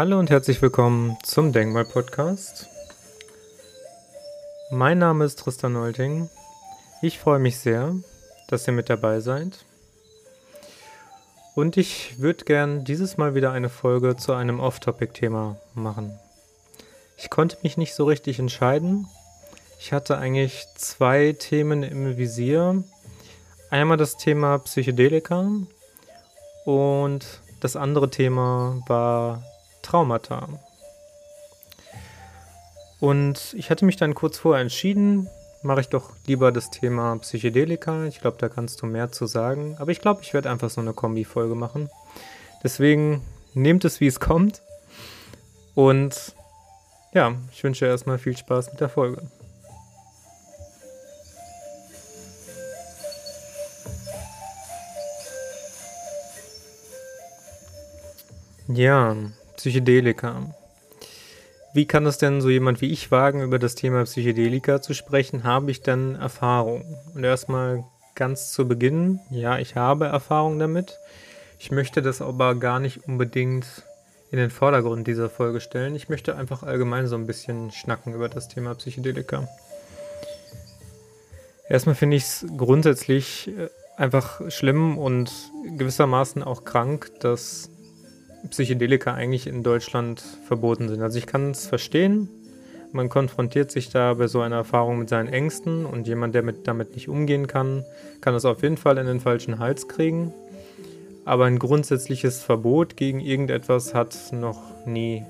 Hallo und herzlich willkommen zum Denkmal Podcast. Mein Name ist Tristan Nolting. Ich freue mich sehr, dass ihr mit dabei seid. Und ich würde gern dieses Mal wieder eine Folge zu einem Off-Topic-Thema machen. Ich konnte mich nicht so richtig entscheiden. Ich hatte eigentlich zwei Themen im Visier. Einmal das Thema Psychedelika und das andere Thema war Traumata. Und ich hatte mich dann kurz vorher entschieden, mache ich doch lieber das Thema Psychedelika. Ich glaube, da kannst du mehr zu sagen. Aber ich glaube, ich werde einfach so eine Kombi-Folge machen. Deswegen nehmt es, wie es kommt. Und ja, ich wünsche erstmal viel Spaß mit der Folge. Ja, Psychedelika. Wie kann es denn so jemand wie ich wagen, über das Thema Psychedelika zu sprechen? Habe ich denn Erfahrung? Und erstmal ganz zu Beginn, ja, ich habe Erfahrung damit. Ich möchte das aber gar nicht unbedingt in den Vordergrund dieser Folge stellen. Ich möchte einfach allgemein so ein bisschen schnacken über das Thema Psychedelika. Erstmal finde ich es grundsätzlich äh, einfach schlimm und gewissermaßen auch krank, dass Psychedelika eigentlich in Deutschland verboten sind. Also ich kann es verstehen. Man konfrontiert sich da bei so einer Erfahrung mit seinen Ängsten und jemand, der mit, damit nicht umgehen kann, kann es auf jeden Fall in den falschen Hals kriegen. Aber ein grundsätzliches Verbot gegen irgendetwas hat noch nie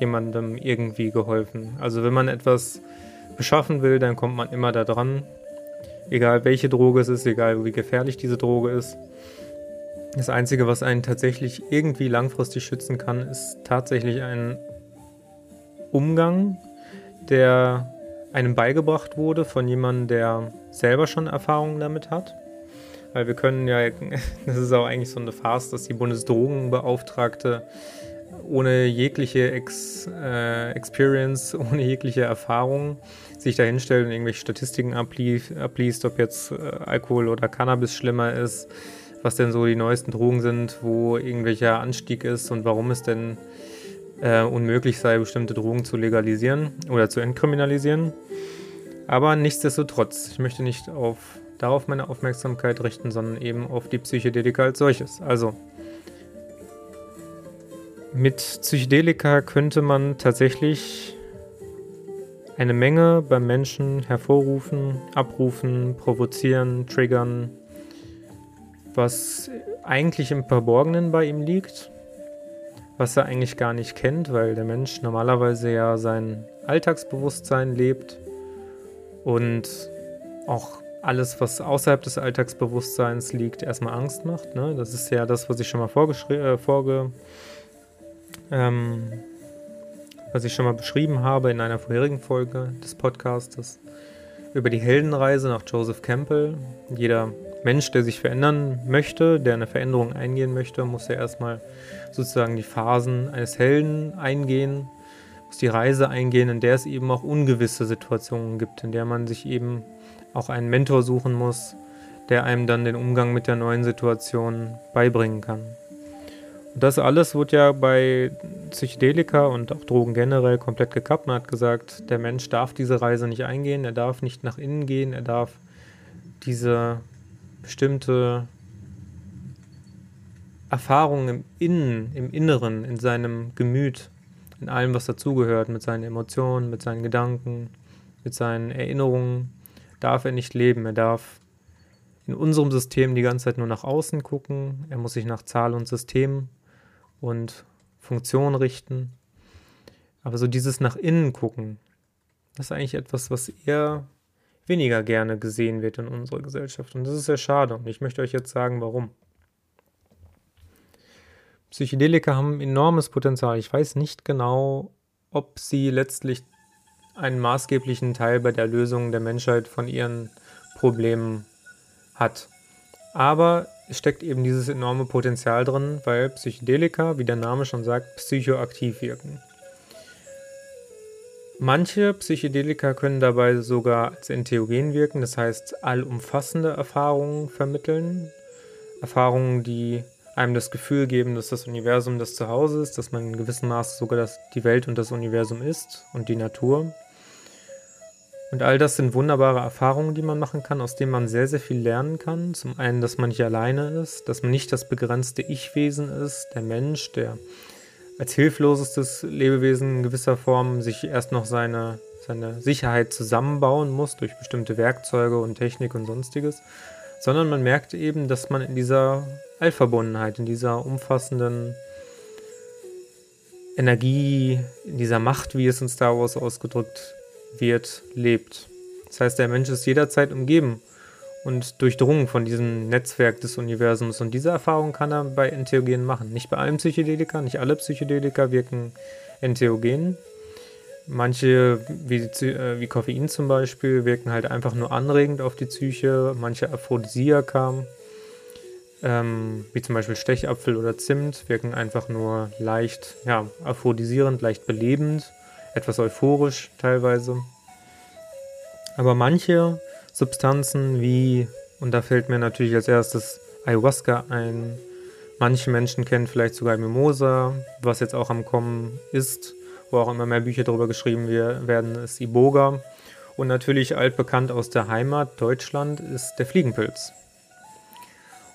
jemandem irgendwie geholfen. Also wenn man etwas beschaffen will, dann kommt man immer da dran. Egal welche Droge es ist, egal wie gefährlich diese Droge ist. Das Einzige, was einen tatsächlich irgendwie langfristig schützen kann, ist tatsächlich ein Umgang, der einem beigebracht wurde von jemandem, der selber schon Erfahrungen damit hat. Weil wir können ja, das ist auch eigentlich so eine Farce, dass die Bundesdrogenbeauftragte ohne jegliche Ex, äh, Experience, ohne jegliche Erfahrung sich da hinstellt und irgendwelche Statistiken abliest, abliest ob jetzt äh, Alkohol oder Cannabis schlimmer ist was denn so die neuesten Drogen sind, wo irgendwelcher Anstieg ist und warum es denn äh, unmöglich sei, bestimmte Drogen zu legalisieren oder zu entkriminalisieren. Aber nichtsdestotrotz, ich möchte nicht auf, darauf meine Aufmerksamkeit richten, sondern eben auf die Psychedelika als solches. Also, mit Psychedelika könnte man tatsächlich eine Menge beim Menschen hervorrufen, abrufen, provozieren, triggern, was eigentlich im Verborgenen bei ihm liegt, was er eigentlich gar nicht kennt, weil der Mensch normalerweise ja sein Alltagsbewusstsein lebt und auch alles, was außerhalb des Alltagsbewusstseins liegt, erstmal Angst macht. Ne? Das ist ja das, was ich schon mal äh, vorge ähm, was ich schon mal beschrieben habe in einer vorherigen Folge des Podcasts über die Heldenreise nach Joseph Campbell. Jeder Mensch, der sich verändern möchte, der eine Veränderung eingehen möchte, muss ja erstmal sozusagen die Phasen eines Helden eingehen, muss die Reise eingehen, in der es eben auch ungewisse Situationen gibt, in der man sich eben auch einen Mentor suchen muss, der einem dann den Umgang mit der neuen Situation beibringen kann. Und das alles wurde ja bei Psychedelika und auch Drogen generell komplett gekappt. Man hat gesagt, der Mensch darf diese Reise nicht eingehen, er darf nicht nach innen gehen, er darf diese bestimmte Erfahrungen im Innen, im Inneren, in seinem Gemüt, in allem, was dazugehört, mit seinen Emotionen, mit seinen Gedanken, mit seinen Erinnerungen, darf er nicht leben. Er darf in unserem System die ganze Zeit nur nach außen gucken. Er muss sich nach Zahl und System und Funktion richten. Aber so dieses nach innen gucken, das ist eigentlich etwas, was eher weniger gerne gesehen wird in unserer Gesellschaft. Und das ist sehr schade. Und ich möchte euch jetzt sagen, warum. Psychedelika haben enormes Potenzial. Ich weiß nicht genau, ob sie letztlich einen maßgeblichen Teil bei der Lösung der Menschheit von ihren Problemen hat. Aber es steckt eben dieses enorme Potenzial drin, weil Psychedelika, wie der Name schon sagt, psychoaktiv wirken. Manche Psychedelika können dabei sogar als Entheogen wirken, das heißt allumfassende Erfahrungen vermitteln. Erfahrungen, die einem das Gefühl geben, dass das Universum das Zuhause ist, dass man in gewissem Maße sogar das, die Welt und das Universum ist und die Natur. Und all das sind wunderbare Erfahrungen, die man machen kann, aus denen man sehr, sehr viel lernen kann. Zum einen, dass man nicht alleine ist, dass man nicht das begrenzte Ich-Wesen ist, der Mensch, der als hilflosestes Lebewesen in gewisser Form sich erst noch seine, seine Sicherheit zusammenbauen muss durch bestimmte Werkzeuge und Technik und sonstiges, sondern man merkt eben, dass man in dieser Allverbundenheit, in dieser umfassenden Energie, in dieser Macht, wie es in Star Wars ausgedrückt wird, lebt. Das heißt, der Mensch ist jederzeit umgeben und durchdrungen von diesem Netzwerk des Universums. Und diese Erfahrung kann er bei Entheogenen machen. Nicht bei allen Psychedelika, nicht alle Psychedelika wirken entheogen. Manche, wie, äh, wie Koffein zum Beispiel, wirken halt einfach nur anregend auf die Psyche. Manche Aphrodisiaka, ähm, wie zum Beispiel Stechapfel oder Zimt, wirken einfach nur leicht, ja, aphrodisierend, leicht belebend, etwas euphorisch teilweise. Aber manche Substanzen wie, und da fällt mir natürlich als erstes Ayahuasca ein, manche Menschen kennen vielleicht sogar Mimosa, was jetzt auch am Kommen ist wo auch immer mehr Bücher darüber geschrieben werden, ist Iboga. Und natürlich altbekannt aus der Heimat Deutschland ist der Fliegenpilz.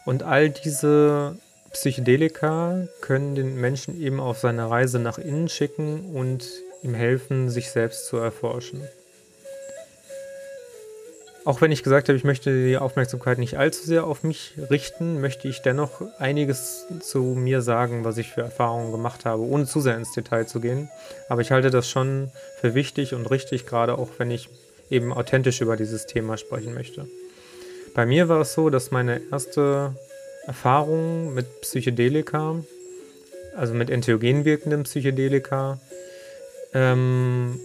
Und all diese Psychedelika können den Menschen eben auf seine Reise nach innen schicken und ihm helfen, sich selbst zu erforschen. Auch wenn ich gesagt habe, ich möchte die Aufmerksamkeit nicht allzu sehr auf mich richten, möchte ich dennoch einiges zu mir sagen, was ich für Erfahrungen gemacht habe, ohne zu sehr ins Detail zu gehen. Aber ich halte das schon für wichtig und richtig, gerade auch wenn ich eben authentisch über dieses Thema sprechen möchte. Bei mir war es so, dass meine erste Erfahrung mit Psychedelika, also mit entheogen wirkenden Psychedelika, ähm,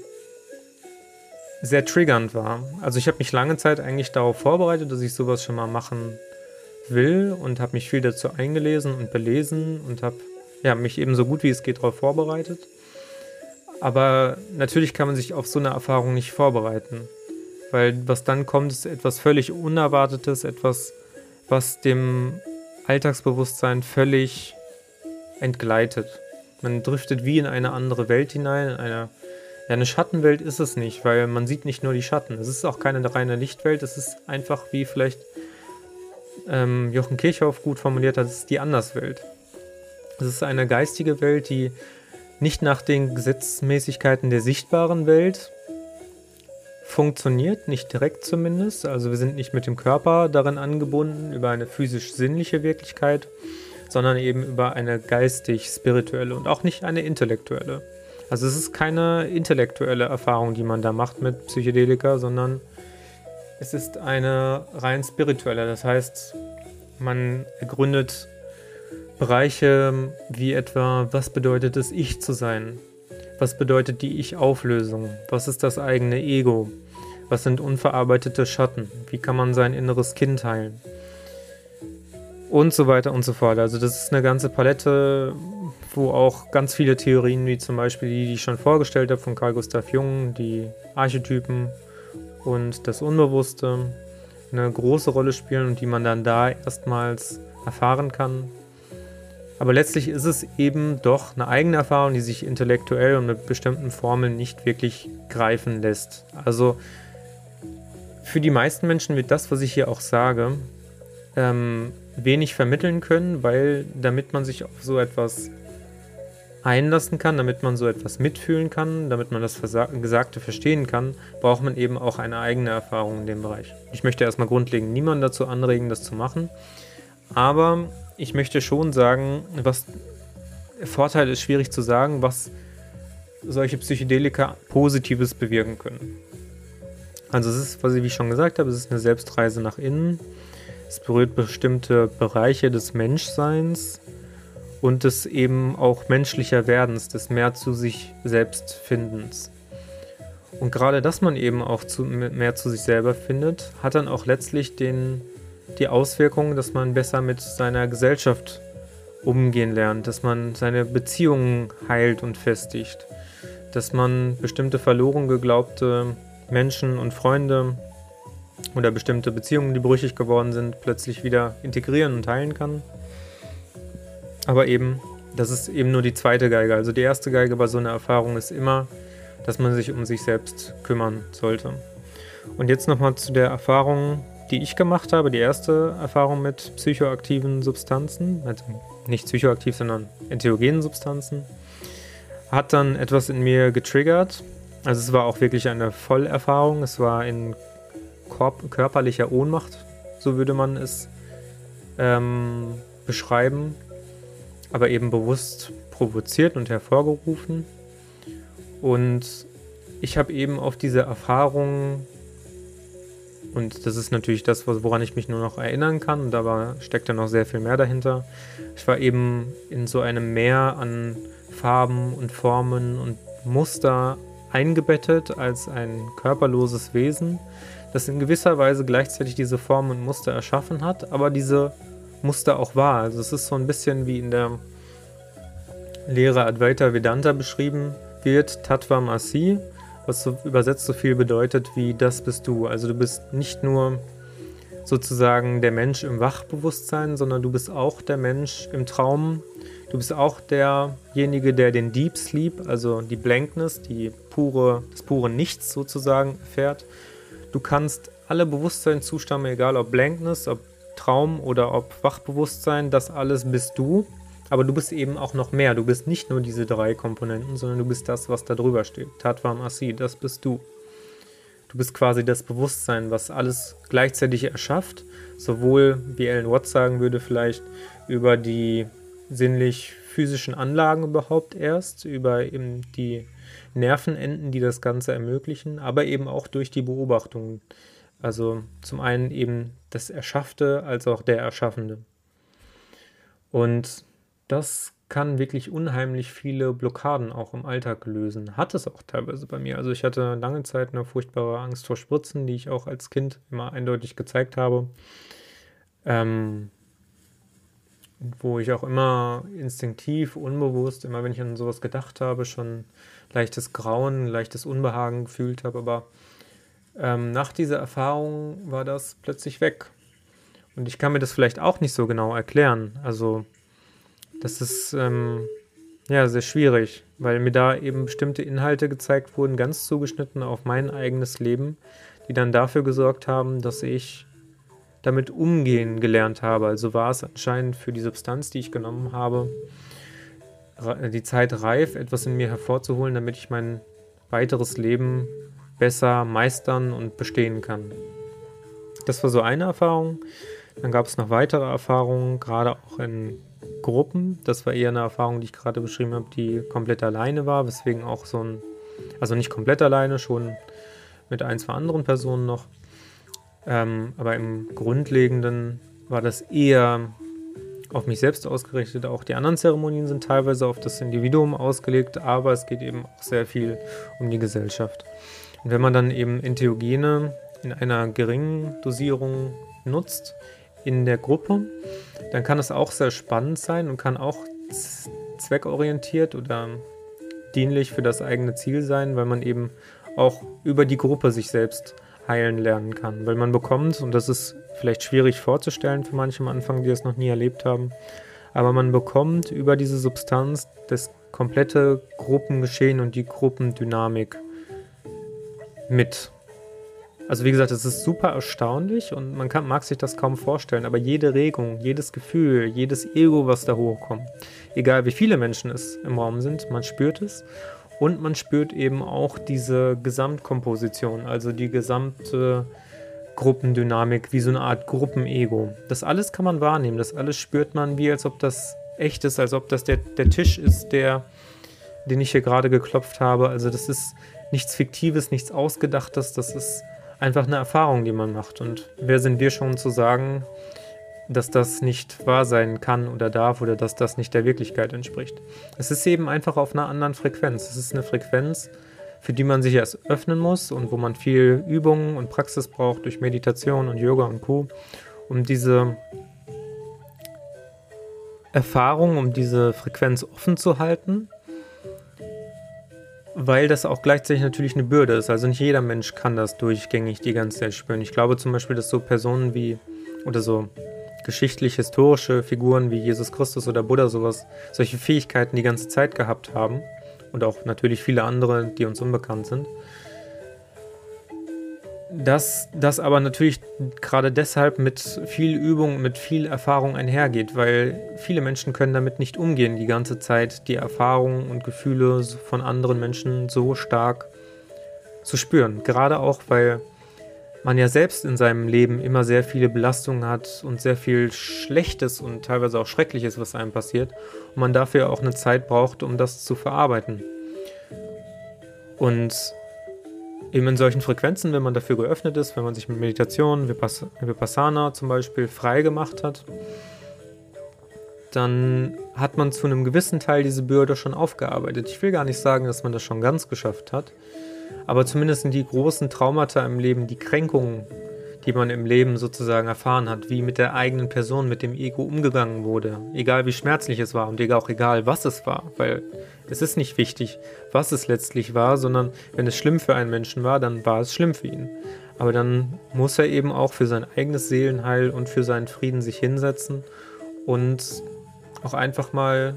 sehr triggernd war. Also ich habe mich lange Zeit eigentlich darauf vorbereitet, dass ich sowas schon mal machen will und habe mich viel dazu eingelesen und belesen und habe ja, mich eben so gut wie es geht darauf vorbereitet. Aber natürlich kann man sich auf so eine Erfahrung nicht vorbereiten, weil was dann kommt, ist etwas völlig Unerwartetes, etwas, was dem Alltagsbewusstsein völlig entgleitet. Man driftet wie in eine andere Welt hinein, in eine ja, eine Schattenwelt ist es nicht, weil man sieht nicht nur die Schatten. Es ist auch keine reine Lichtwelt, es ist einfach, wie vielleicht ähm, Jochen Kirchhoff gut formuliert hat, es ist die Anderswelt. Es ist eine geistige Welt, die nicht nach den Gesetzmäßigkeiten der sichtbaren Welt funktioniert, nicht direkt zumindest. Also wir sind nicht mit dem Körper darin angebunden, über eine physisch-sinnliche Wirklichkeit, sondern eben über eine geistig-spirituelle und auch nicht eine intellektuelle. Also es ist keine intellektuelle Erfahrung, die man da macht mit Psychedelika, sondern es ist eine rein spirituelle. Das heißt, man ergründet Bereiche wie etwa, was bedeutet es, ich zu sein? Was bedeutet die Ich-Auflösung? Was ist das eigene Ego? Was sind unverarbeitete Schatten? Wie kann man sein inneres Kind heilen? Und so weiter und so fort. Also das ist eine ganze Palette wo auch ganz viele Theorien, wie zum Beispiel die, die ich schon vorgestellt habe von Carl Gustav Jung, die Archetypen und das Unbewusste, eine große Rolle spielen und die man dann da erstmals erfahren kann. Aber letztlich ist es eben doch eine eigene Erfahrung, die sich intellektuell und mit bestimmten Formeln nicht wirklich greifen lässt. Also für die meisten Menschen wird das, was ich hier auch sage, ähm, wenig vermitteln können, weil damit man sich auf so etwas einlassen kann, damit man so etwas mitfühlen kann, damit man das Gesagte verstehen kann, braucht man eben auch eine eigene Erfahrung in dem Bereich. Ich möchte erstmal grundlegend niemanden dazu anregen, das zu machen, aber ich möchte schon sagen, was Vorteil ist schwierig zu sagen, was solche Psychedelika Positives bewirken können. Also es ist, was ich wie schon gesagt habe, es ist eine Selbstreise nach innen. Es berührt bestimmte Bereiche des Menschseins, und des eben auch menschlicher Werdens, des mehr zu sich selbst Findens. Und gerade, dass man eben auch zu, mehr zu sich selber findet, hat dann auch letztlich den, die Auswirkung, dass man besser mit seiner Gesellschaft umgehen lernt, dass man seine Beziehungen heilt und festigt, dass man bestimmte verloren geglaubte Menschen und Freunde oder bestimmte Beziehungen, die brüchig geworden sind, plötzlich wieder integrieren und heilen kann Aber eben, das ist eben nur die zweite Geige. Also die erste Geige bei so einer Erfahrung ist immer, dass man sich um sich selbst kümmern sollte. Und jetzt nochmal zu der Erfahrung, die ich gemacht habe, die erste Erfahrung mit psychoaktiven Substanzen, also nicht psychoaktiv, sondern entheogenen Substanzen, hat dann etwas in mir getriggert. Also es war auch wirklich eine Vollerfahrung. Es war in körperlicher Ohnmacht, so würde man es ähm, beschreiben, aber eben bewusst provoziert und hervorgerufen. Und ich habe eben auf diese Erfahrung, und das ist natürlich das, woran ich mich nur noch erinnern kann, und da steckt ja noch sehr viel mehr dahinter. Ich war eben in so einem Meer an Farben und Formen und Muster eingebettet als ein körperloses Wesen, das in gewisser Weise gleichzeitig diese Formen und Muster erschaffen hat, aber diese Muster auch war. Also es ist so ein bisschen wie in der Lehre Advaita Vedanta beschrieben wird, Tattva Masi, was so übersetzt so viel bedeutet wie das bist du. Also du bist nicht nur sozusagen der Mensch im Wachbewusstsein, sondern du bist auch der Mensch im Traum. Du bist auch derjenige, der den Deep Sleep, also die Blankness, die pure, das pure Nichts sozusagen erfährt. Du kannst alle Bewusstseinszustände, egal ob Blankness, ob Traum oder ob Wachbewusstsein, das alles bist du. Aber du bist eben auch noch mehr. Du bist nicht nur diese drei Komponenten, sondern du bist das, was da drüber steht. Tatvam Asi, das bist du. Du bist quasi das Bewusstsein, was alles gleichzeitig erschafft. Sowohl, wie Ellen Watts sagen würde, vielleicht über die sinnlich-physischen Anlagen überhaupt erst, über eben die Nervenenden, die das Ganze ermöglichen, aber eben auch durch die Beobachtung. Also zum einen eben das Erschaffte als auch der Erschaffende. Und das kann wirklich unheimlich viele Blockaden auch im Alltag lösen. Hat es auch teilweise bei mir. Also ich hatte lange Zeit eine furchtbare Angst vor Spritzen, die ich auch als Kind immer eindeutig gezeigt habe. Ähm, wo ich auch immer instinktiv, unbewusst, immer wenn ich an sowas gedacht habe, schon leichtes Grauen, leichtes Unbehagen gefühlt habe. Aber ähm, nach dieser Erfahrung war das plötzlich weg. Und ich kann mir das vielleicht auch nicht so genau erklären. Also das ist ähm, ja sehr schwierig, weil mir da eben bestimmte Inhalte gezeigt wurden, ganz zugeschnitten auf mein eigenes Leben, die dann dafür gesorgt haben, dass ich damit umgehen gelernt habe. Also war es anscheinend für die Substanz, die ich genommen habe, die Zeit reif, etwas in mir hervorzuholen, damit ich mein weiteres Leben besser meistern und bestehen kann. Das war so eine Erfahrung. Dann gab es noch weitere Erfahrungen, gerade auch in Gruppen. Das war eher eine Erfahrung, die ich gerade beschrieben habe, die komplett alleine war, weswegen auch so ein, also nicht komplett alleine, schon mit ein, zwei anderen Personen noch. Ähm, aber im Grundlegenden war das eher auf mich selbst ausgerichtet. Auch die anderen Zeremonien sind teilweise auf das Individuum ausgelegt, aber es geht eben auch sehr viel um die Gesellschaft. Und wenn man dann eben Entheogene in einer geringen Dosierung nutzt, in der Gruppe, dann kann es auch sehr spannend sein und kann auch zweckorientiert oder dienlich für das eigene Ziel sein, weil man eben auch über die Gruppe sich selbst heilen lernen kann. Weil man bekommt, und das ist vielleicht schwierig vorzustellen für manche am Anfang, die es noch nie erlebt haben, aber man bekommt über diese Substanz das komplette Gruppengeschehen und die Gruppendynamik mit. Also wie gesagt, es ist super erstaunlich und man kann, mag sich das kaum vorstellen, aber jede Regung, jedes Gefühl, jedes Ego, was da hochkommt, egal wie viele Menschen es im Raum sind, man spürt es und man spürt eben auch diese Gesamtkomposition, also die gesamte Gruppendynamik, wie so eine Art Gruppenego. Das alles kann man wahrnehmen, das alles spürt man, wie als ob das echt ist, als ob das der, der Tisch ist, der, den ich hier gerade geklopft habe. Also das ist nichts Fiktives, nichts Ausgedachtes, das ist einfach eine Erfahrung, die man macht. Und wer sind wir schon zu sagen, dass das nicht wahr sein kann oder darf oder dass das nicht der Wirklichkeit entspricht. Es ist eben einfach auf einer anderen Frequenz. Es ist eine Frequenz, für die man sich erst öffnen muss und wo man viel Übung und Praxis braucht durch Meditation und Yoga und Co., um diese Erfahrung, um diese Frequenz offen zu halten weil das auch gleichzeitig natürlich eine Bürde ist. Also nicht jeder Mensch kann das durchgängig die ganze Zeit spüren. Ich glaube zum Beispiel, dass so Personen wie, oder so geschichtlich-historische Figuren wie Jesus Christus oder Buddha sowas, solche Fähigkeiten die ganze Zeit gehabt haben und auch natürlich viele andere, die uns unbekannt sind. Dass das aber natürlich gerade deshalb mit viel Übung, mit viel Erfahrung einhergeht, weil viele Menschen können damit nicht umgehen, die ganze Zeit die Erfahrungen und Gefühle von anderen Menschen so stark zu spüren. Gerade auch, weil man ja selbst in seinem Leben immer sehr viele Belastungen hat und sehr viel Schlechtes und teilweise auch Schreckliches, was einem passiert. Und man dafür auch eine Zeit braucht, um das zu verarbeiten. Und eben in solchen Frequenzen, wenn man dafür geöffnet ist, wenn man sich mit Meditation, Vipassana zum Beispiel frei gemacht hat, dann hat man zu einem gewissen Teil diese Bürde schon aufgearbeitet. Ich will gar nicht sagen, dass man das schon ganz geschafft hat, aber zumindest sind die großen Traumata im Leben, die Kränkungen, die man im Leben sozusagen erfahren hat, wie mit der eigenen Person, mit dem Ego umgegangen wurde, egal wie schmerzlich es war und auch egal, was es war, weil es ist nicht wichtig, was es letztlich war, sondern wenn es schlimm für einen Menschen war, dann war es schlimm für ihn. Aber dann muss er eben auch für sein eigenes Seelenheil und für seinen Frieden sich hinsetzen und auch einfach mal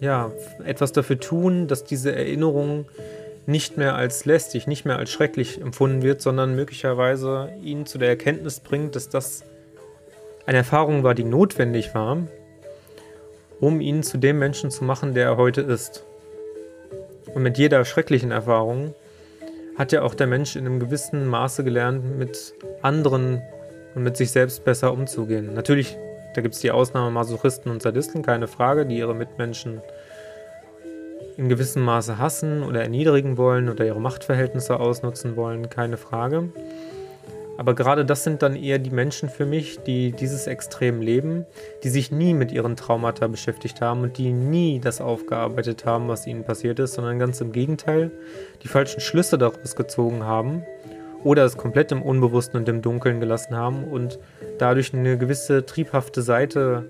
ja, etwas dafür tun, dass diese Erinnerungen nicht mehr als lästig, nicht mehr als schrecklich empfunden wird, sondern möglicherweise ihn zu der Erkenntnis bringt, dass das eine Erfahrung war, die notwendig war, um ihn zu dem Menschen zu machen, der er heute ist. Und mit jeder schrecklichen Erfahrung hat ja auch der Mensch in einem gewissen Maße gelernt, mit anderen und mit sich selbst besser umzugehen. Natürlich, da gibt es die Ausnahme Masochisten und Sadisten, keine Frage, die ihre Mitmenschen in gewissem Maße hassen oder erniedrigen wollen oder ihre Machtverhältnisse ausnutzen wollen, keine Frage. Aber gerade das sind dann eher die Menschen für mich, die dieses Extrem leben, die sich nie mit ihren Traumata beschäftigt haben und die nie das aufgearbeitet haben, was ihnen passiert ist, sondern ganz im Gegenteil, die falschen Schlüsse daraus gezogen haben oder es komplett im Unbewussten und im Dunkeln gelassen haben und dadurch eine gewisse triebhafte Seite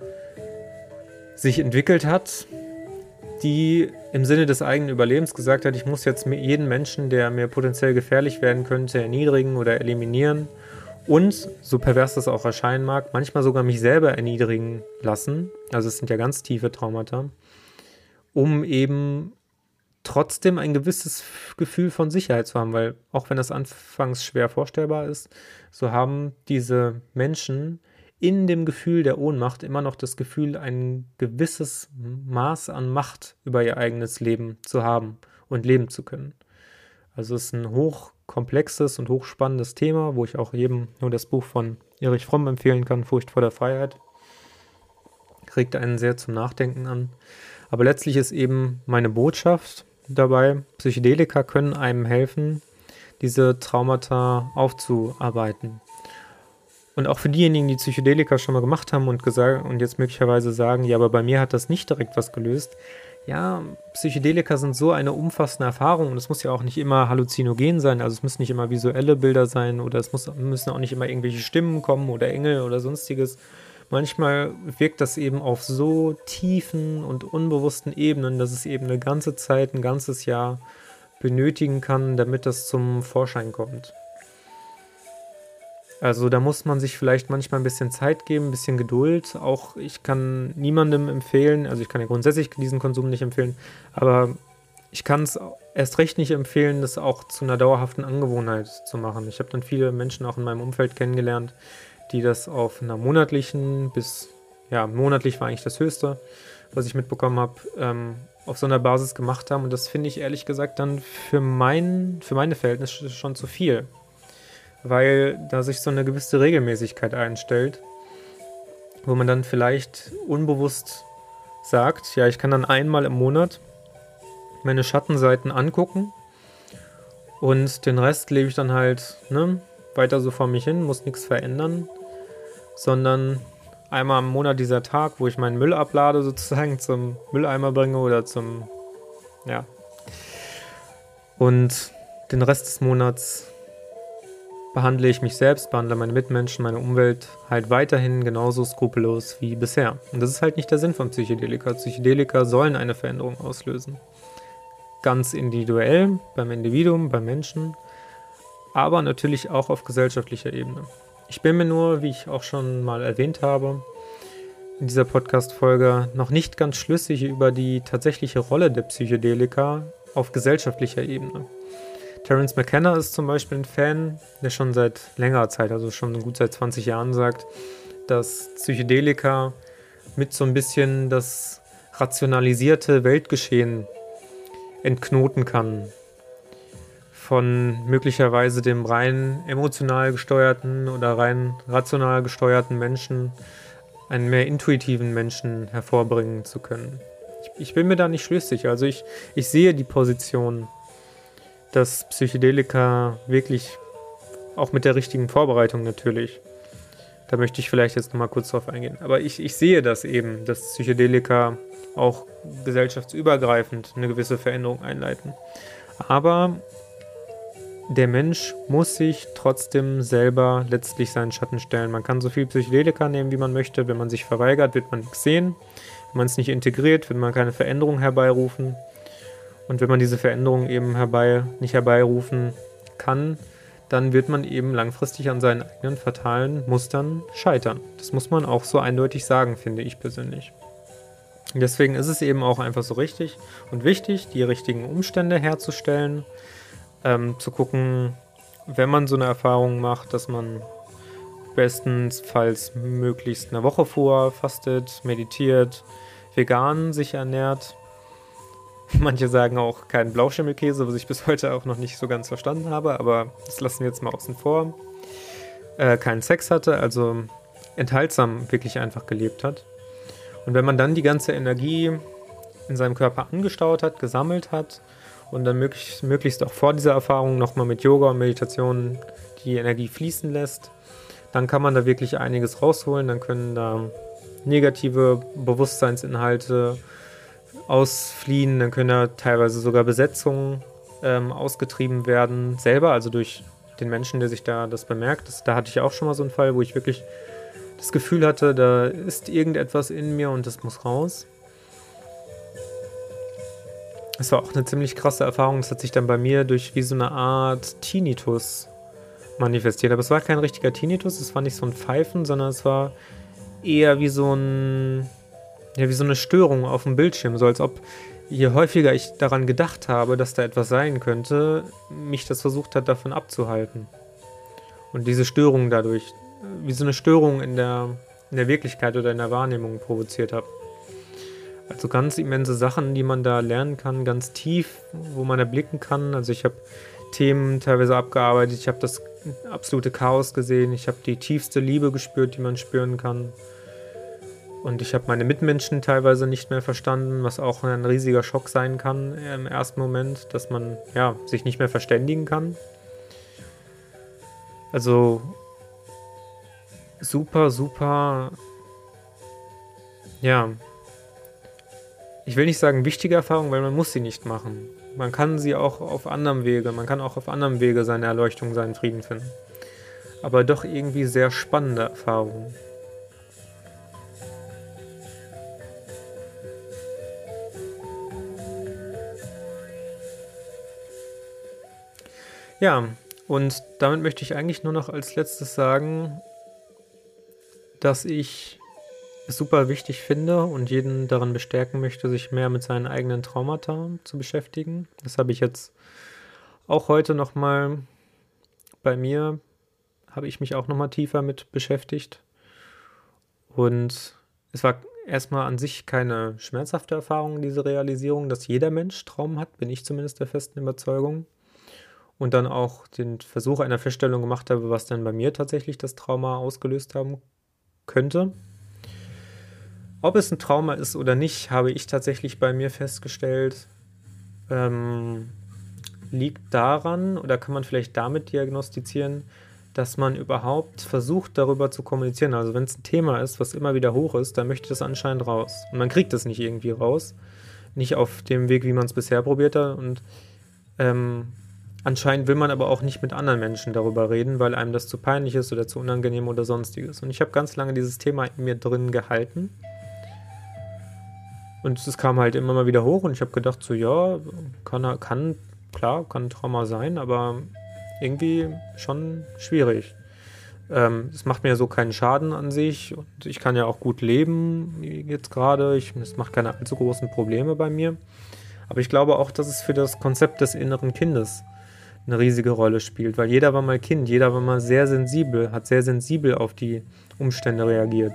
sich entwickelt hat, die im Sinne des eigenen Überlebens gesagt hat, ich muss jetzt jeden Menschen, der mir potenziell gefährlich werden könnte, erniedrigen oder eliminieren und, so pervers das auch erscheinen mag, manchmal sogar mich selber erniedrigen lassen, also es sind ja ganz tiefe Traumata, um eben trotzdem ein gewisses Gefühl von Sicherheit zu haben, weil auch wenn das anfangs schwer vorstellbar ist, so haben diese Menschen in dem Gefühl der Ohnmacht immer noch das Gefühl, ein gewisses Maß an Macht über ihr eigenes Leben zu haben und leben zu können. Also es ist ein hochkomplexes und hochspannendes Thema, wo ich auch jedem nur das Buch von Erich Fromm empfehlen kann, Furcht vor der Freiheit. Regt einen sehr zum Nachdenken an. Aber letztlich ist eben meine Botschaft dabei, Psychedelika können einem helfen, diese Traumata aufzuarbeiten. Und auch für diejenigen, die Psychedelika schon mal gemacht haben und, gesagt, und jetzt möglicherweise sagen, ja, aber bei mir hat das nicht direkt was gelöst. Ja, Psychedelika sind so eine umfassende Erfahrung und es muss ja auch nicht immer halluzinogen sein, also es müssen nicht immer visuelle Bilder sein oder es muss, müssen auch nicht immer irgendwelche Stimmen kommen oder Engel oder sonstiges. Manchmal wirkt das eben auf so tiefen und unbewussten Ebenen, dass es eben eine ganze Zeit, ein ganzes Jahr benötigen kann, damit das zum Vorschein kommt. Also da muss man sich vielleicht manchmal ein bisschen Zeit geben, ein bisschen Geduld. Auch ich kann niemandem empfehlen, also ich kann ja grundsätzlich diesen Konsum nicht empfehlen, aber ich kann es erst recht nicht empfehlen, das auch zu einer dauerhaften Angewohnheit zu machen. Ich habe dann viele Menschen auch in meinem Umfeld kennengelernt, die das auf einer monatlichen bis, ja, monatlich war eigentlich das Höchste, was ich mitbekommen habe, ähm, auf so einer Basis gemacht haben. Und das finde ich ehrlich gesagt dann für, mein, für meine Verhältnisse schon zu viel weil da sich so eine gewisse Regelmäßigkeit einstellt, wo man dann vielleicht unbewusst sagt, ja, ich kann dann einmal im Monat meine Schattenseiten angucken und den Rest lebe ich dann halt ne, weiter so vor mich hin, muss nichts verändern, sondern einmal im Monat dieser Tag, wo ich meinen Müll ablade, sozusagen zum Mülleimer bringe oder zum, ja. Und den Rest des Monats behandle ich mich selbst, behandle meine Mitmenschen, meine Umwelt halt weiterhin genauso skrupellos wie bisher. Und das ist halt nicht der Sinn von Psychedelika. Psychedelika sollen eine Veränderung auslösen. Ganz individuell, beim Individuum, beim Menschen, aber natürlich auch auf gesellschaftlicher Ebene. Ich bin mir nur, wie ich auch schon mal erwähnt habe, in dieser Podcast-Folge noch nicht ganz schlüssig über die tatsächliche Rolle der Psychedelika auf gesellschaftlicher Ebene. Terence McKenna ist zum Beispiel ein Fan, der schon seit längerer Zeit, also schon gut seit 20 Jahren sagt, dass Psychedelika mit so ein bisschen das rationalisierte Weltgeschehen entknoten kann. Von möglicherweise dem rein emotional gesteuerten oder rein rational gesteuerten Menschen einen mehr intuitiven Menschen hervorbringen zu können. Ich, ich bin mir da nicht schlüssig. Also ich, ich sehe die Position dass Psychedelika wirklich auch mit der richtigen Vorbereitung natürlich. Da möchte ich vielleicht jetzt nochmal kurz drauf eingehen. Aber ich, ich sehe das eben, dass Psychedelika auch gesellschaftsübergreifend eine gewisse Veränderung einleiten. Aber der Mensch muss sich trotzdem selber letztlich seinen Schatten stellen. Man kann so viel Psychedelika nehmen, wie man möchte. Wenn man sich verweigert, wird man nichts sehen. Wenn man es nicht integriert, wird man keine Veränderung herbeirufen. Und wenn man diese Veränderungen eben herbei, nicht herbeirufen kann, dann wird man eben langfristig an seinen eigenen fatalen Mustern scheitern. Das muss man auch so eindeutig sagen, finde ich persönlich. Deswegen ist es eben auch einfach so richtig und wichtig, die richtigen Umstände herzustellen, ähm, zu gucken, wenn man so eine Erfahrung macht, dass man bestenfalls möglichst eine Woche vorher fastet, meditiert, vegan sich ernährt Manche sagen auch keinen Blauschimmelkäse, was ich bis heute auch noch nicht so ganz verstanden habe, aber das lassen wir jetzt mal außen vor. Äh, keinen Sex hatte, also enthaltsam wirklich einfach gelebt hat. Und wenn man dann die ganze Energie in seinem Körper angestaut hat, gesammelt hat und dann möglichst, möglichst auch vor dieser Erfahrung nochmal mit Yoga und Meditation die Energie fließen lässt, dann kann man da wirklich einiges rausholen. Dann können da negative Bewusstseinsinhalte ausfliehen, dann können da teilweise sogar Besetzungen ähm, ausgetrieben werden, selber, also durch den Menschen, der sich da das bemerkt. Das, da hatte ich auch schon mal so einen Fall, wo ich wirklich das Gefühl hatte, da ist irgendetwas in mir und das muss raus. Das war auch eine ziemlich krasse Erfahrung. Das hat sich dann bei mir durch wie so eine Art Tinnitus manifestiert. Aber es war kein richtiger Tinnitus, es war nicht so ein Pfeifen, sondern es war eher wie so ein ja, wie so eine Störung auf dem Bildschirm, so als ob je häufiger ich daran gedacht habe, dass da etwas sein könnte, mich das versucht hat, davon abzuhalten. Und diese Störung dadurch, wie so eine Störung in der, in der Wirklichkeit oder in der Wahrnehmung provoziert habe. Also ganz immense Sachen, die man da lernen kann, ganz tief, wo man erblicken kann. Also ich habe Themen teilweise abgearbeitet, ich habe das absolute Chaos gesehen, ich habe die tiefste Liebe gespürt, die man spüren kann. Und ich habe meine Mitmenschen teilweise nicht mehr verstanden, was auch ein riesiger Schock sein kann im ersten Moment, dass man ja, sich nicht mehr verständigen kann. Also super, super, ja, ich will nicht sagen wichtige Erfahrung, weil man muss sie nicht machen. Man kann sie auch auf anderem Wege, man kann auch auf anderem Wege seine Erleuchtung, seinen Frieden finden. Aber doch irgendwie sehr spannende Erfahrungen. Ja, und damit möchte ich eigentlich nur noch als letztes sagen, dass ich es super wichtig finde und jeden daran bestärken möchte, sich mehr mit seinen eigenen Traumata zu beschäftigen. Das habe ich jetzt auch heute nochmal bei mir, habe ich mich auch nochmal tiefer mit beschäftigt. Und es war erstmal an sich keine schmerzhafte Erfahrung, diese Realisierung, dass jeder Mensch Traum hat, bin ich zumindest der festen Überzeugung und dann auch den Versuch einer Feststellung gemacht habe, was denn bei mir tatsächlich das Trauma ausgelöst haben könnte. Ob es ein Trauma ist oder nicht, habe ich tatsächlich bei mir festgestellt, ähm, liegt daran oder kann man vielleicht damit diagnostizieren, dass man überhaupt versucht, darüber zu kommunizieren. Also wenn es ein Thema ist, was immer wieder hoch ist, dann möchte es anscheinend raus. Und man kriegt es nicht irgendwie raus. Nicht auf dem Weg, wie man es bisher probiert hat. Und ähm, Anscheinend will man aber auch nicht mit anderen Menschen darüber reden, weil einem das zu peinlich ist oder zu unangenehm oder sonstiges. Und ich habe ganz lange dieses Thema in mir drin gehalten. Und es kam halt immer mal wieder hoch und ich habe gedacht, so ja, kann, kann, klar, kann Trauma sein, aber irgendwie schon schwierig. Ähm, es macht mir so keinen Schaden an sich und ich kann ja auch gut leben jetzt gerade. Es macht keine allzu großen Probleme bei mir. Aber ich glaube auch, dass es für das Konzept des inneren Kindes eine riesige Rolle spielt, weil jeder war mal Kind, jeder war mal sehr sensibel, hat sehr sensibel auf die Umstände reagiert.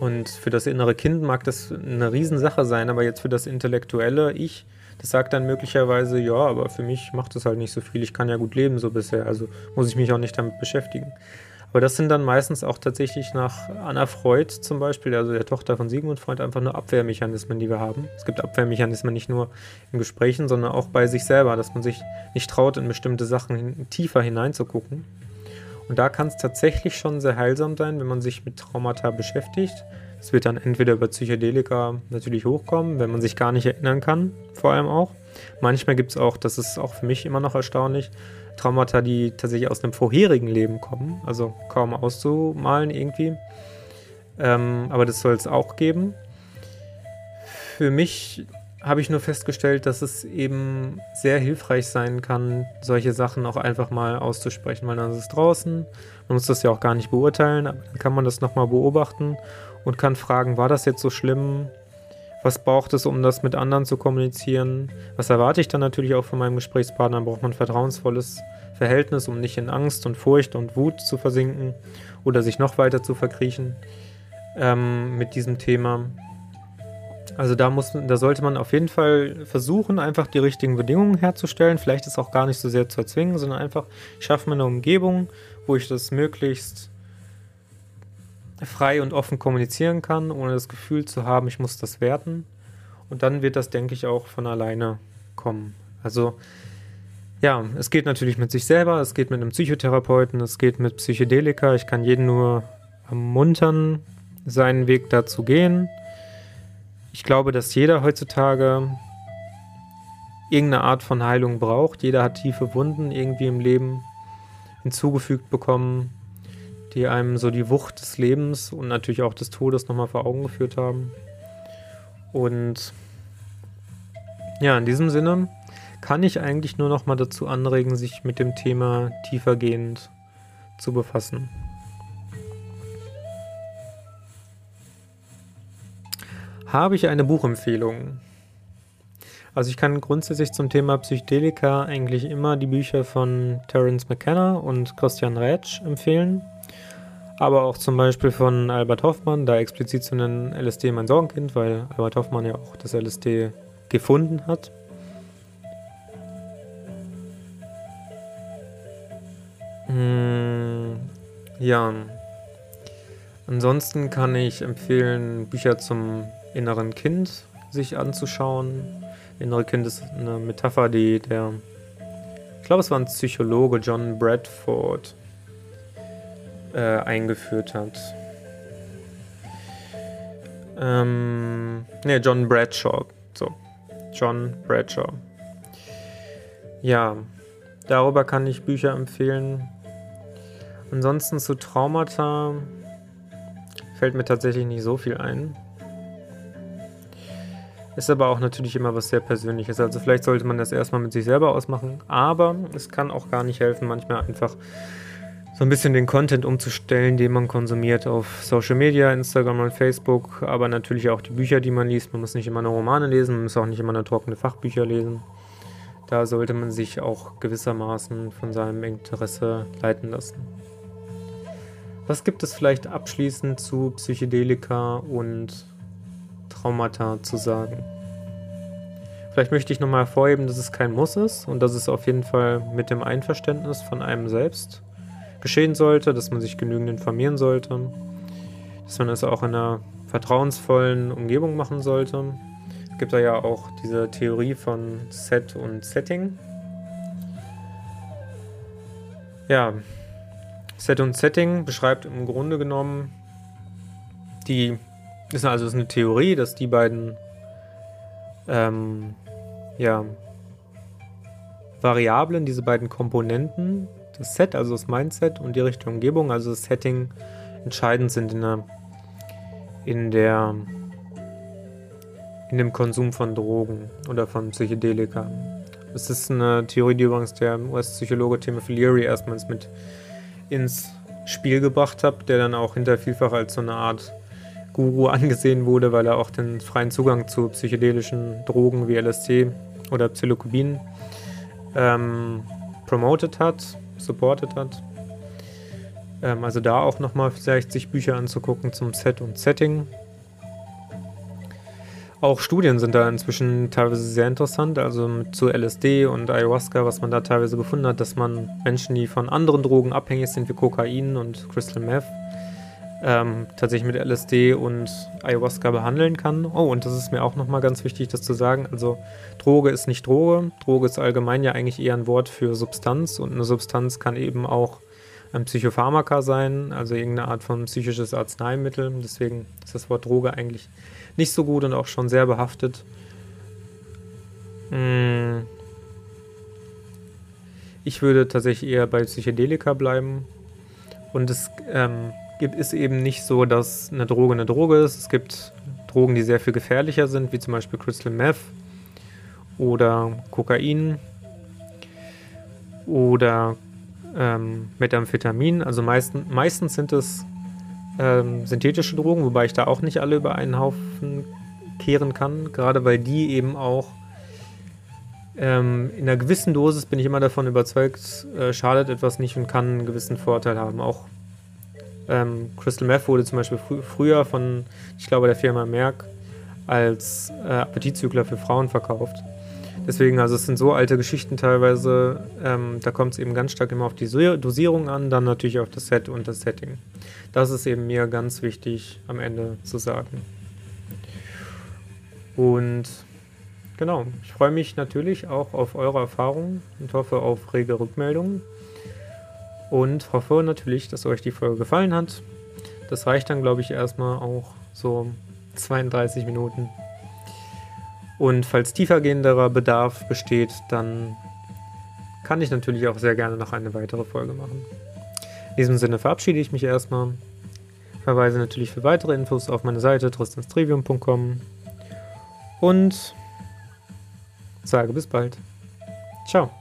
Und für das innere Kind mag das eine Riesensache sein, aber jetzt für das intellektuelle Ich, das sagt dann möglicherweise, ja, aber für mich macht es halt nicht so viel, ich kann ja gut leben so bisher, also muss ich mich auch nicht damit beschäftigen. Aber das sind dann meistens auch tatsächlich nach Anna Freud zum Beispiel, also der Tochter von Sigmund Freud, einfach nur Abwehrmechanismen, die wir haben. Es gibt Abwehrmechanismen nicht nur in Gesprächen, sondern auch bei sich selber, dass man sich nicht traut, in bestimmte Sachen tiefer hineinzugucken. Und da kann es tatsächlich schon sehr heilsam sein, wenn man sich mit Traumata beschäftigt. Es wird dann entweder über Psychedelika natürlich hochkommen, wenn man sich gar nicht erinnern kann, vor allem auch. Manchmal gibt es auch, das ist auch für mich immer noch erstaunlich, Traumata, die tatsächlich aus einem vorherigen Leben kommen, also kaum auszumalen irgendwie. Ähm, aber das soll es auch geben. Für mich habe ich nur festgestellt, dass es eben sehr hilfreich sein kann, solche Sachen auch einfach mal auszusprechen, weil dann ist es draußen. Man muss das ja auch gar nicht beurteilen, aber dann kann man das nochmal beobachten und kann fragen, war das jetzt so schlimm? Was braucht es, um das mit anderen zu kommunizieren? Was erwarte ich dann natürlich auch von meinem Gesprächspartner? Braucht man ein vertrauensvolles Verhältnis, um nicht in Angst und Furcht und Wut zu versinken oder sich noch weiter zu verkriechen ähm, mit diesem Thema? Also da muss, da sollte man auf jeden Fall versuchen, einfach die richtigen Bedingungen herzustellen. Vielleicht ist auch gar nicht so sehr zu erzwingen, sondern einfach, ich schaffe mir eine Umgebung, wo ich das möglichst frei und offen kommunizieren kann, ohne das Gefühl zu haben, ich muss das werten. Und dann wird das, denke ich, auch von alleine kommen. Also ja, es geht natürlich mit sich selber, es geht mit einem Psychotherapeuten, es geht mit Psychedelika. Ich kann jeden nur ermuntern, seinen Weg dazu gehen. Ich glaube, dass jeder heutzutage irgendeine Art von Heilung braucht. Jeder hat tiefe Wunden irgendwie im Leben hinzugefügt bekommen, die einem so die Wucht des Lebens und natürlich auch des Todes nochmal vor Augen geführt haben. Und ja, in diesem Sinne kann ich eigentlich nur nochmal dazu anregen, sich mit dem Thema tiefergehend zu befassen. habe ich eine Buchempfehlung. Also ich kann grundsätzlich zum Thema Psychedelika eigentlich immer die Bücher von Terence McKenna und Christian Rätsch empfehlen. Aber auch zum Beispiel von Albert Hoffmann, da explizit zu nennen LSD mein Sorgenkind, weil Albert Hoffmann ja auch das LSD gefunden hat. Hm, ja. Ansonsten kann ich empfehlen Bücher zum inneren Kind sich anzuschauen. Innere ist eine Metapher, die der, ich glaube, es war ein Psychologe, John Bradford, äh, eingeführt hat. Ähm, ne, John Bradshaw. So, John Bradshaw. Ja, darüber kann ich Bücher empfehlen. Ansonsten zu Traumata fällt mir tatsächlich nicht so viel ein. Ist aber auch natürlich immer was sehr Persönliches. Also vielleicht sollte man das erstmal mit sich selber ausmachen. Aber es kann auch gar nicht helfen, manchmal einfach so ein bisschen den Content umzustellen, den man konsumiert auf Social Media, Instagram und Facebook, aber natürlich auch die Bücher, die man liest. Man muss nicht immer nur Romane lesen, man muss auch nicht immer nur trockene Fachbücher lesen. Da sollte man sich auch gewissermaßen von seinem Interesse leiten lassen. Was gibt es vielleicht abschließend zu Psychedelika und Traumata zu sagen. Vielleicht möchte ich nochmal hervorheben, dass es kein Muss ist und dass es auf jeden Fall mit dem Einverständnis von einem selbst geschehen sollte, dass man sich genügend informieren sollte, dass man es auch in einer vertrauensvollen Umgebung machen sollte. Es gibt da ja auch diese Theorie von Set und Setting. Ja, Set und Setting beschreibt im Grunde genommen die ist also ist eine Theorie, dass die beiden ähm, ja, Variablen, diese beiden Komponenten, das Set, also das Mindset und die richtige Umgebung, also das Setting, entscheidend sind in der, in der in dem Konsum von Drogen oder von Psychedelika. Das ist eine Theorie, die übrigens der US-Psychologe Timothy Leary erstmals mit ins Spiel gebracht habe, der dann auch hinter vielfach als so eine Art Guru angesehen wurde, weil er auch den freien Zugang zu psychedelischen Drogen wie LSD oder Psilocybin ähm, promoted hat, supported hat. Ähm, also da auch nochmal vielleicht sich Bücher anzugucken zum Set und Setting. Auch Studien sind da inzwischen teilweise sehr interessant, also zu LSD und Ayahuasca, was man da teilweise gefunden hat, dass man Menschen, die von anderen Drogen abhängig sind, wie Kokain und Crystal Meth, ähm, tatsächlich mit LSD und Ayahuasca behandeln kann. Oh, und das ist mir auch nochmal ganz wichtig, das zu sagen. Also Droge ist nicht Droge. Droge ist allgemein ja eigentlich eher ein Wort für Substanz und eine Substanz kann eben auch ein Psychopharmaka sein, also irgendeine Art von psychisches Arzneimittel. Deswegen ist das Wort Droge eigentlich nicht so gut und auch schon sehr behaftet. Hm. Ich würde tatsächlich eher bei Psychedelika bleiben. Und es ähm, gibt, ist eben nicht so, dass eine Droge eine Droge ist. Es gibt Drogen, die sehr viel gefährlicher sind, wie zum Beispiel Crystal Meth oder Kokain oder ähm, Methamphetamin. Also meisten, meistens sind es ähm, synthetische Drogen, wobei ich da auch nicht alle über einen Haufen kehren kann, gerade weil die eben auch ähm, in einer gewissen Dosis bin ich immer davon überzeugt, äh, schadet etwas nicht und kann einen gewissen Vorteil haben. Auch ähm, Crystal Meth wurde zum Beispiel frü früher von, ich glaube, der Firma Merck als äh, Appetitzügler für Frauen verkauft. Deswegen, also es sind so alte Geschichten teilweise, ähm, da kommt es eben ganz stark immer auf die Dosierung an, dann natürlich auf das Set und das Setting. Das ist eben mir ganz wichtig am Ende zu sagen. Und genau, ich freue mich natürlich auch auf eure Erfahrungen und hoffe auf rege Rückmeldungen. Und hoffe natürlich, dass euch die Folge gefallen hat. Das reicht dann, glaube ich, erstmal auch so 32 Minuten. Und falls tiefergehenderer Bedarf besteht, dann kann ich natürlich auch sehr gerne noch eine weitere Folge machen. In diesem Sinne verabschiede ich mich erstmal. Verweise natürlich für weitere Infos auf meine Seite tristanstrivium.com und sage bis bald. Ciao.